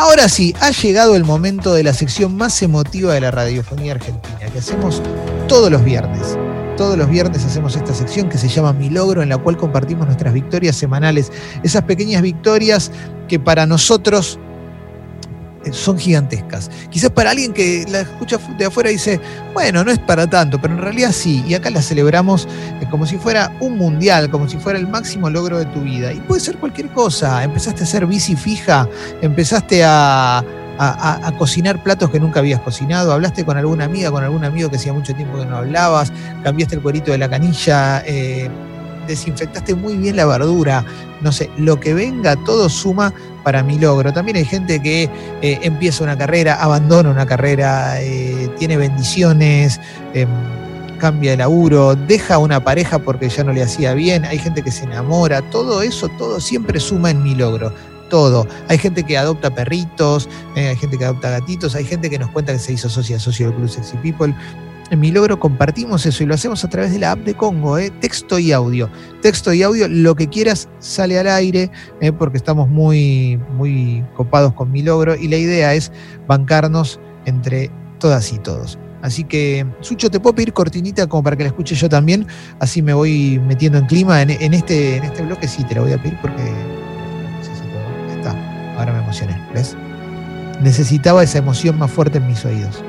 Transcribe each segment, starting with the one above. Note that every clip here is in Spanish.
Ahora sí, ha llegado el momento de la sección más emotiva de la radiofonía argentina, que hacemos todos los viernes. Todos los viernes hacemos esta sección que se llama Mi Logro, en la cual compartimos nuestras victorias semanales, esas pequeñas victorias que para nosotros son gigantescas. Quizás para alguien que la escucha de afuera dice, bueno, no es para tanto, pero en realidad sí, y acá la celebramos eh, como si fuera un mundial, como si fuera el máximo logro de tu vida. Y puede ser cualquier cosa, empezaste a hacer bici fija, empezaste a, cocinar platos que nunca habías cocinado, hablaste con alguna amiga, con algún amigo que hacía mucho tiempo que no hablabas, cambiaste el cuerito de la canilla. Eh, desinfectaste muy bien la verdura, no sé, lo que venga, todo suma para mi logro. También hay gente que eh, empieza una carrera, abandona una carrera, eh, tiene bendiciones, em, cambia de laburo, deja una pareja porque ya no le hacía bien, hay gente que se enamora, todo eso, todo siempre suma en mi logro. Todo. Hay gente que adopta perritos, eh, hay gente que adopta gatitos, hay gente que nos cuenta que se hizo socia socio del Club Sexy People en mi logro compartimos eso y lo hacemos a través de la app de Congo, ¿eh? texto y audio. Texto y audio, lo que quieras sale al aire, ¿eh? porque estamos muy, muy copados con mi logro y la idea es bancarnos entre todas y todos. Así que, Sucho, te puedo pedir cortinita como para que la escuche yo también, así me voy metiendo en clima en, este, en este bloque, sí, te la voy a pedir porque necesito. Está, ahora me emocioné, ¿ves? Necesitaba esa emoción más fuerte en mis oídos.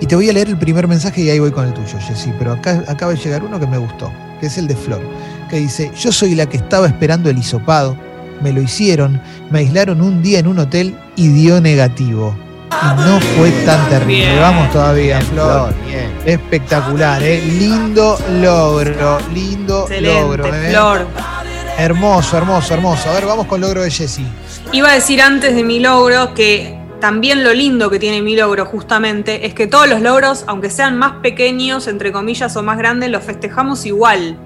Y te voy a leer el primer mensaje y ahí voy con el tuyo, Jessy. Pero acá acaba de llegar uno que me gustó, que es el de Flor, que dice, yo soy la que estaba esperando el hisopado, me lo hicieron, me aislaron un día en un hotel y dio negativo. Y no fue tan terrible. Vamos todavía, Flor. Bien. Espectacular, ¿eh? Lindo logro, lindo logro. ¿eh? Flor. Hermoso, hermoso, hermoso. A ver, vamos con el logro de Jessy. Iba a decir antes de mi logro que también lo lindo que tiene mi logro justamente es que todos los logros, aunque sean más pequeños, entre comillas, o más grandes, los festejamos igual.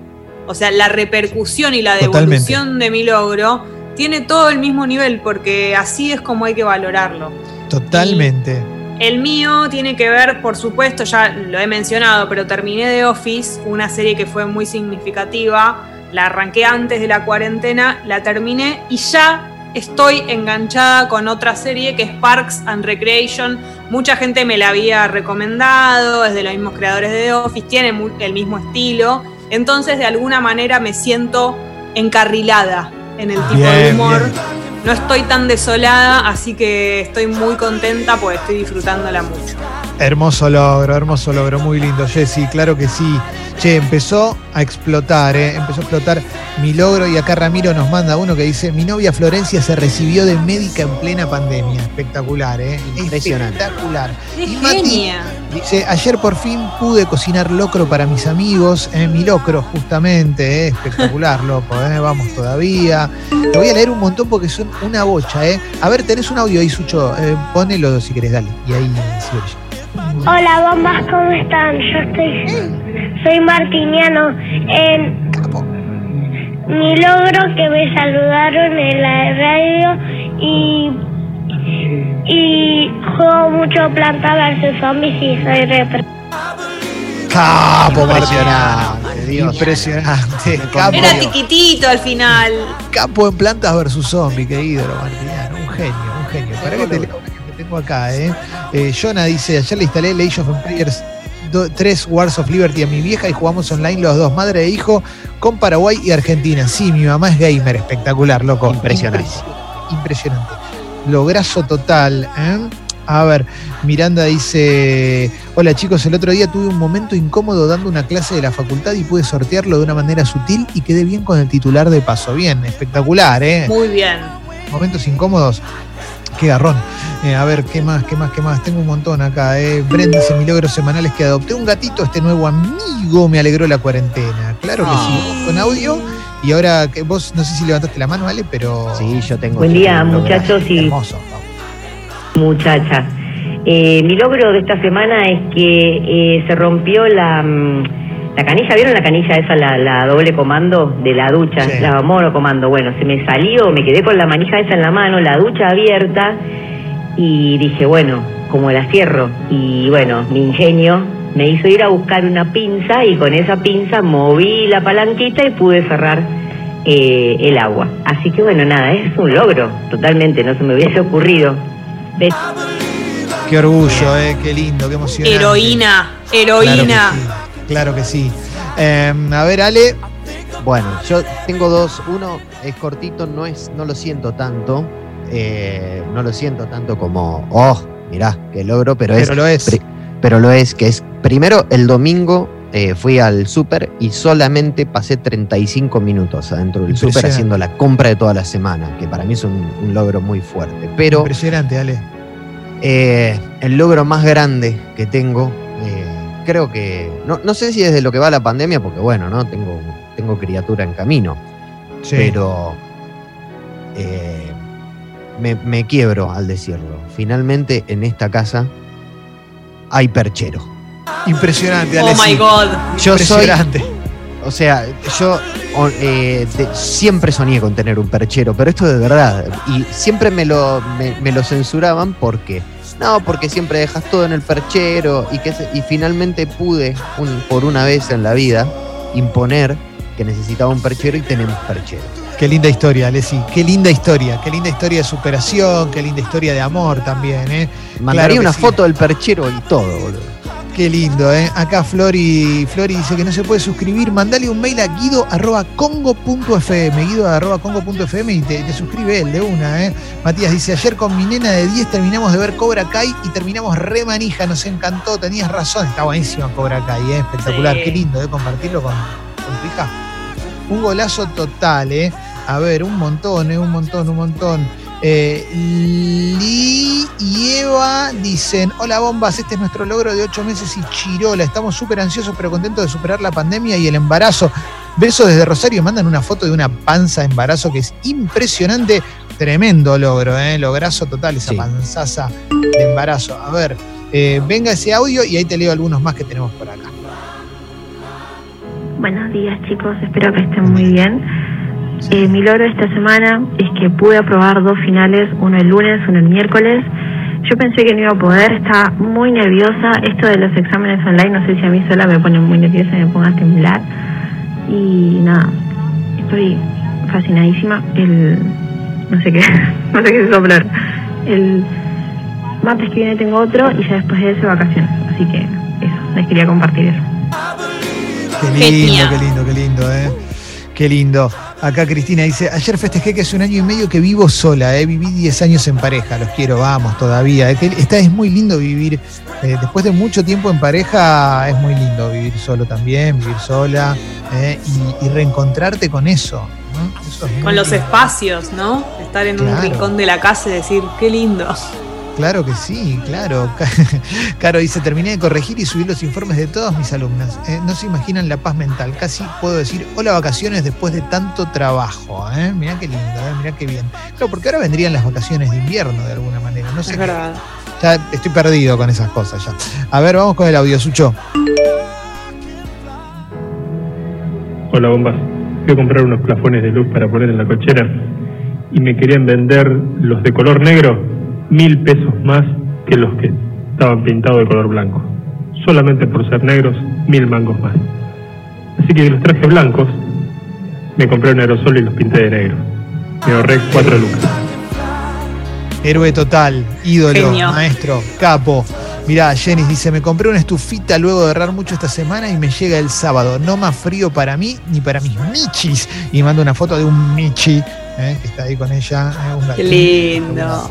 O sea, la repercusión y la devolución de mi logro tiene todo el mismo nivel porque así es como hay que valorarlo. Totalmente. el mío tiene que ver, por supuesto, ya lo he mencionado, pero terminé de Office, una serie que fue muy significativa. La arranqué antes de la cuarentena, la terminé y ya estoy enganchada con otra serie que es Parks and Recreation. Mucha gente me la había recomendado, es de los mismos creadores de The Office, tiene el mismo estilo. Entonces, de alguna manera me siento encarrilada en el tipo de humor. No estoy tan desolada, así que estoy muy contenta porque estoy disfrutándola mucho. Hermoso logro, hermoso logro, muy lindo, Jessy, claro que sí. Che, empezó a explotar, ¿eh? empezó a explotar mi logro y acá Ramiro nos manda uno que dice, mi novia Florencia se recibió de médica en plena pandemia. Espectacular, ¿eh? Impresionante. Espectacular. y Mati dice, ayer por fin pude cocinar locro para mis amigos, ¿eh? mi locro justamente, ¿eh? espectacular, loco, ¿eh? vamos todavía. Te voy a leer un montón porque son una bocha, ¿eh? A ver, tenés un audio ahí, Sucho, eh, ponelo si querés, dale. Y ahí sigo Hola bombas, ¿cómo están? Yo estoy, soy Martiniano. En mi logro que me saludaron en la radio y y juego mucho planta versus zombies y soy repre. Capo, impresionante, impresionante. Capo. Era tiquitito al final. Capo en plantas versus zombies, qué ídolo, Martiniano. Un genio, un genio. Para que te leo tengo acá, ¿eh? ¿eh? Jonah dice, ayer le instalé Age of Empires 3 Wars of Liberty a mi vieja y jugamos online los dos, madre e hijo, con Paraguay y Argentina. Sí, mi mamá es gamer, espectacular, loco. Impresionante. Impresionante. Lograzo total, ¿eh? A ver, Miranda dice, hola chicos, el otro día tuve un momento incómodo dando una clase de la facultad y pude sortearlo de una manera sutil y quedé bien con el titular de paso. Bien, espectacular, ¿eh? Muy bien. Momentos incómodos qué garrón. Eh, a ver, ¿qué más, qué más, qué más? Tengo un montón acá. Eh. Brenda dice mis logros semanales que adopté un gatito, este nuevo amigo me alegró la cuarentena. Claro que sí, ah. con audio. Y ahora que vos no sé si levantaste la mano, ¿vale? Pero. Sí, yo tengo. Buen día, muchachos y. Hermoso. Muchacha. Eh, mi logro de esta semana es que eh, se rompió la. La canilla, ¿vieron la canilla esa, la, doble comando de la ducha? La comando. Bueno, se me salió, me quedé con la manija esa en la mano, la ducha abierta y dije, bueno, como la cierro. Y bueno, mi ingenio me hizo ir a buscar una pinza y con esa pinza moví la palanquita y pude cerrar eh, el agua. Así que bueno, nada, es un logro, totalmente, no se me hubiese ocurrido. Qué orgullo, eh, qué lindo, qué emocionante. Heroína, heroína. Claro que sí. Em, a ver, Ale. Bueno, yo tengo dos. Uno es cortito, no es, no lo siento tanto. Eh, no lo siento tanto como, oh, mirá, qué logro, pero, pero lo es. Pero lo es, que es primero el domingo eh, fui al súper y solamente pasé 35 minutos adentro del súper haciendo la compra de toda la semana, que para mí es un, logro muy fuerte. Pero, Impresionante, Ale. Eh, el logro más grande que tengo, creo que, no, sé si desde lo que va la pandemia, porque bueno, ¿no? Tengo, tengo criatura en camino, pero me, me quiebro al decirlo. Finalmente en esta casa hay perchero. Impresionante, Oh my God. Yo Impresionante. o sea, yo eh, siempre soñé con tener un perchero, pero esto de verdad. Y siempre me lo, me, lo censuraban porque. No, porque siempre dejas todo en el perchero. Y, que, y finalmente pude, por una vez en la vida, imponer que necesitaba un perchero y tenemos perchero. Qué linda historia, Alessi. Qué linda historia. Qué linda historia de superación. Qué linda historia de amor también. ¿eh? Mandaría una foto del perchero y todo, boludo. Qué lindo, ¿eh? Acá Flori, Flori dice que no se puede suscribir. Mandale un mail a guido.congo.fm, guido.congo.fm y te, te, suscribe él de una, ¿eh? Matías dice, ayer con mi nena de 10 terminamos de ver Cobra Kai y terminamos re manija, nos encantó, tenías razón, está buenísima Cobra Kai, ¿eh? Espectacular, qué lindo, ¿eh? Compartirlo con, tu hija. Un golazo total, ¿eh? A ver, un montón, ¿eh? Un montón, un montón. Eh, Lee y Eva dicen, hola bombas, este es nuestro logro de ocho meses y Chirola. Estamos súper ansiosos pero contentos de superar la pandemia y el embarazo. Besos desde Rosario, mandan una foto de una panza de embarazo que es impresionante. Tremendo logro, ¿eh? lograzo total, esa panzaza de embarazo. A ver, eh, venga ese audio y ahí te leo algunos más que tenemos por acá. Buenos días chicos, espero que estén muy bien. Eh, mi logro esta semana es que pude aprobar dos finales, uno el lunes, uno el miércoles. Yo pensé que no iba a poder, estaba muy nerviosa. Esto de los exámenes online, no sé si a mí sola me pone muy nerviosa y me ponga a temblar. Y nada, estoy fascinadísima. El, no sé qué, no sé qué soplar. El martes que viene tengo otro y ya después de eso vacaciones. Así que eso, les quería compartir eso. Qué lindo, qué lindo, qué lindo, eh. Qué lindo. Acá Cristina dice, ayer festejé que hace un año y medio que vivo sola, eh, viví 10 años en pareja, los quiero, vamos, todavía. Está, es muy lindo vivir, eh, después de mucho tiempo en pareja, es muy lindo vivir solo también, vivir sola eh, y, reencontrarte con eso. con los espacios, ¿no? Estar en un rincón de la casa y decir, qué lindo. Claro que sí, claro. Caro dice, terminé de corregir y subir los informes de todas mis alumnas. Eh, no se imaginan la paz mental. Casi puedo decir, hola vacaciones después de tanto trabajo. ¿eh? Mirá qué lindo, ¿eh? mirá qué bien. Claro, porque ahora vendrían las vacaciones de invierno de alguna manera. No sé. Es verdad. Ya estoy perdido con esas cosas ya. A ver, vamos con el audio, Sucho. Hola, bombas. Fui a comprar unos plafones de luz para poner en la cochera y me querían vender los de color negro mil pesos más que los que estaban pintados de color blanco. Solamente por ser negros, mil mangos más. Así que los traje blancos, me compré un aerosol y los pinté de negro. Me ahorré cuatro lucas. Héroe total, ídolo, maestro, capo. Mirá, Jenny dice, me compré una estufita luego de errar mucho esta semana y me llega el sábado. No más frío para mí ni para mis michis. Y mando una foto de un michi eh, que está ahí con ella. Eh, Qué lindo.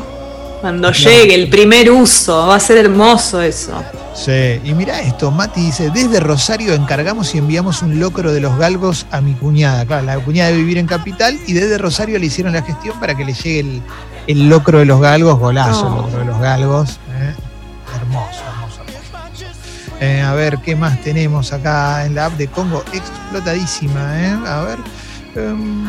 Cuando llegue el primer uso, va a ser hermoso eso. Sí, y mira esto, Mati dice, desde Rosario encargamos y enviamos un locro de los galgos a mi cuñada. Claro, la cuñada de vivir en Capital y desde Rosario le hicieron la gestión para que le llegue el, locro de los galgos, golazo, el locro de los galgos. ¿eh? Hermoso, hermoso, hermoso. Eh, a ver, ¿qué más tenemos acá en la app de Congo? Explotadísima, ¿eh? A ver. Em,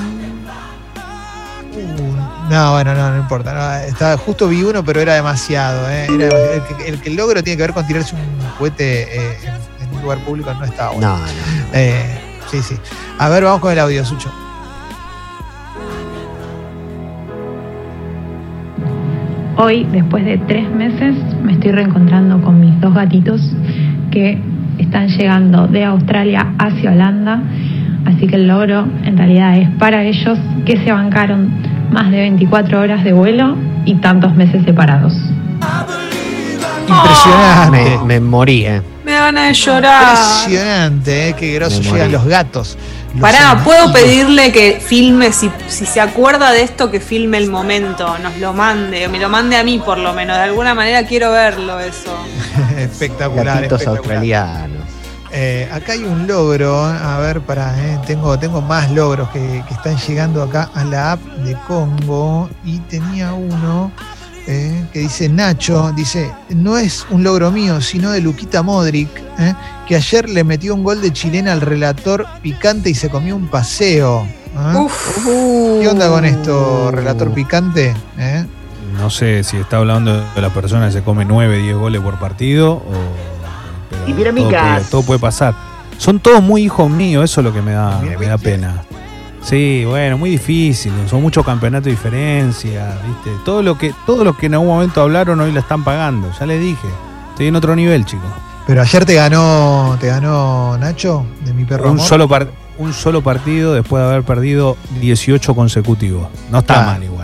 no, bueno, no, no importa. estaba, justo vi uno, pero era demasiado. ¿eh? el, que, el, logro tiene que ver con tirarse un cohete eh, en, un lugar público no estaba bueno. No, eh, sí, sí. A ver, vamos con el audio, Sucho. Hoy, después de tres meses, me estoy reencontrando con mis dos gatitos que están llegando de Australia hacia Holanda Así que el logro en realidad es para ellos que se bancaron más de 24 horas de vuelo y tantos meses separados. Impresionante. Me, me morí, ¿eh? Me van a llorar. Impresionante, ¿eh? qué grosos llegan los gatos. los Pará, ¿puedo pedirle que filme, si, si se acuerda de esto, que filme el momento, nos lo mande, o me lo mande a mí por lo menos, de alguna manera quiero verlo eso. espectacular, Gatitos espectacular. australianos. Eh, acá hay un logro, a ver, para, tengo, tengo más logros que, que están llegando acá a la app de Congo y tenía uno eh, que dice Nacho, dice, no es un logro mío, sino de Luquita Modric, eh, que ayer le metió un gol de chilena al relator picante y se comió un paseo. ¿eh? Uf. ¿Qué onda con esto, relator picante? ¿Eh? No sé si está hablando de la persona que se come 9, 10 goles por partido o. Y mira todo, Micas. puede, todo puede pasar. Son todos muy hijos míos, eso es lo que me da, Mira me da pena. Sí, bueno, muy difícil. Son muchos campeonatos de diferencia, ¿viste? Todo lo que todo lo que en algún momento hablaron hoy la están pagando. Ya les dije. Estoy en otro nivel, chicos. Pero ayer te ganó, te ganó Nacho, de mi perro Un amor. solo, par- un solo partido después de haber perdido 18 consecutivos. No está Claro. mal igual.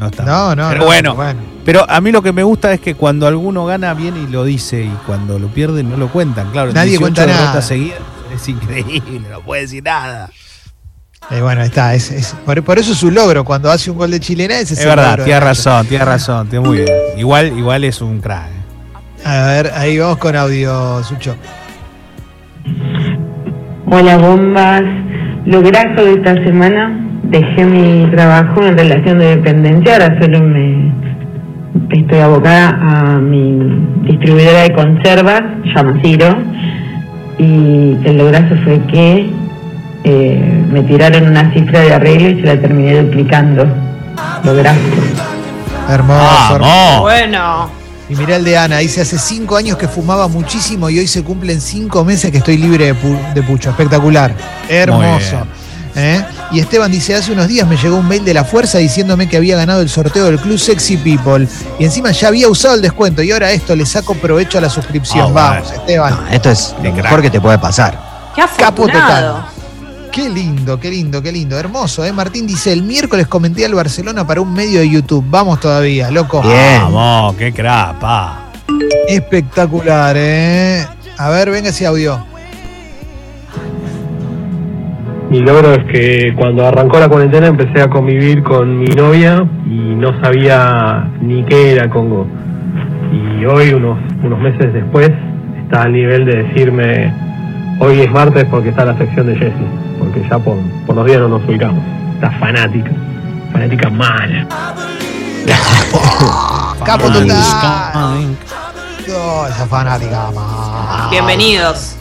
No está No, no, Pero no, bueno, bueno. Pero a mí lo que me gusta es que cuando alguno gana bien y lo dice y cuando lo pierde no lo cuentan. Claro, Nadie 18 cuenta nada. seguidas es increíble, no puede decir nada. Eh, bueno, está. Es, es- por, por eso es un logro. Cuando hace un gol de chilena, ese es, Es verdad, logro Nacho. razón, tienes razón, tienes muy bien. Igual, igual es un crack. eh. A ver, ahí vamos con audio, Sucho. Hola bombas, lograzo de esta semana, dejé mi trabajo en relación de dependencia, ahora solo me estoy abocada a mi distribuidora de conservas, llama Ciro, y el lograzo fue que eh, me tiraron una cifra de arreglo y se la terminé duplicando. Lograzo. Hermoso. hermoso. Bueno, Y mirá el de Ana. Dice: Hace cinco años que fumaba muchísimo y hoy se cumplen cinco meses que estoy libre de, pu- de pucho. Espectacular. Hermoso. ¿Eh? Y Esteban dice: Hace unos días me llegó un mail de la fuerza diciéndome que había ganado el sorteo del Club Sexy People. Y encima ya había usado el descuento. Y ahora esto le saco provecho a la suscripción. Ah, Vamos, bueno. Esteban. No, esto es lo crack. mejor que te puede pasar. qué Capo afortunado. total. Qué lindo, qué lindo, qué lindo. Hermoso, ¿eh? Martín dice, el miércoles comenté al Barcelona para un medio de YouTube. Vamos todavía, loco. Bien. Vamos, qué crack, pa. Espectacular, ¿eh? A ver, venga ese audio. Mi logro es que cuando arrancó la cuarentena empecé a convivir con mi novia y no sabía ni qué era Congo. Y hoy, unos, unos meses después, está al nivel de decirme, hoy es martes porque está la sección de Jesse, porque ya por, por los días no nos ubicamos. Está fanática, fanática mala. Capo total. Oh, esa fanática, ma. Bienvenidos.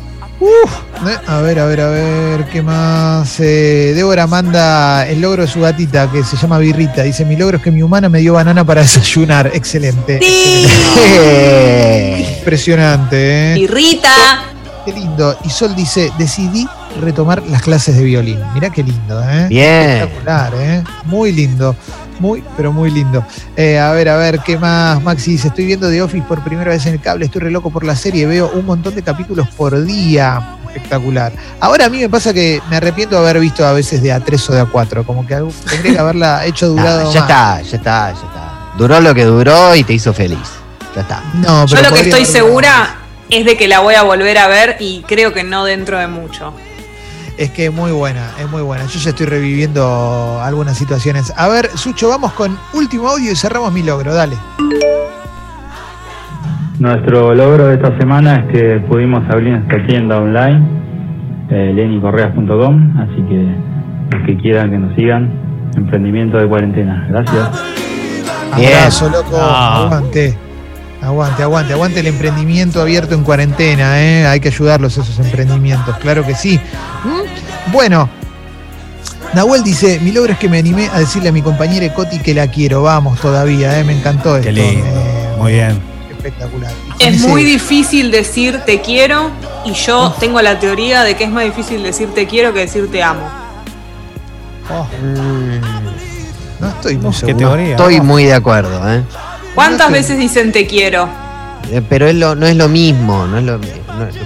A ver, a ver, a ver, ¿qué más? Eh, Débora manda el logro de su gatita que se llama Birrita. Dice, mi logro es que mi humana me dio banana para desayunar. Excelente. Sí. excelente. Impresionante, ¿eh? Y Rita. Qué lindo. Y Sol dice, decidí retomar las clases de violín. Mirá qué lindo, ¿eh? Bien. Espectacular, ¿eh? Muy lindo. Muy, pero muy lindo. Eh, a ver, a ver, ¿qué más? Maxi dice, estoy viendo The Office por primera vez en el cable, estoy re loco por la serie, veo un montón de capítulos por día. Espectacular. Ahora a mí me pasa que me arrepiento de haber visto a veces de A3 o de A4, como que tendría que haberla hecho Nah, durado ya más. está, ya está, ya está. Duró lo que duró y te hizo feliz. Ya está. No, Yo lo que estoy segura es de que la voy a volver a ver y creo que no dentro de mucho. Es que es muy buena, es muy buena. Yo ya estoy reviviendo algunas situaciones. A ver, Sucho, vamos con último audio y cerramos mi logro, dale. Nuestro logro de esta semana es que pudimos abrir nuestra tienda online, eh, lenicorreas.com, así que los que quieran que nos sigan, emprendimiento de cuarentena. Gracias. Bien. Abrazo, loco. Ah. Aguante. Aguante, aguante, aguante el emprendimiento abierto en cuarentena, ¿eh? Hay que ayudarlos esos emprendimientos, claro que sí. ¿Mm? Bueno, Nahuel dice, mi logro es que me animé a decirle a mi compañera Coti que la quiero, vamos todavía, ¿eh? Me encantó esto. Qué lindo. eh, Muy bien. Espectacular. Es muy difícil decir te quiero y yo tengo la teoría de que es más difícil decir te quiero que decir te amo. Oh, Mm, no estoy muy Qué seguro. teoría. Estoy muy de acuerdo, ¿eh? ¿Cuántas No veces dicen te quiero? Eh, Pero es lo, no es lo mismo, no es lo, no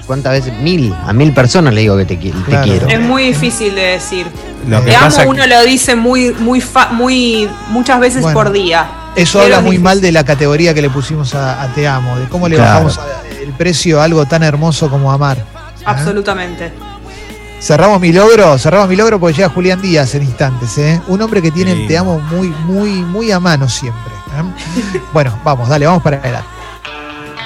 ¿Cuántas veces? Mil. A mil personas le digo que te, qui- te Claro. quiero. Es muy difícil de decir. Lo que Te amo, uno lo dice muy, muy, fa- muy, muchas veces Bueno, por día. Eso habla muy difícil. mal de la categoría que le pusimos a, a Te Amo, de cómo le Claro. bajamos a- el precio a algo tan hermoso como amar. ¿Ah? Absolutamente. Cerramos mi logro, cerramos mi logro porque llega Julián Díaz en instantes, ¿eh? Un hombre que tiene el Sí. Te Amo muy, muy, muy a mano siempre. ¿eh? bueno, vamos, dale, vamos para adelante.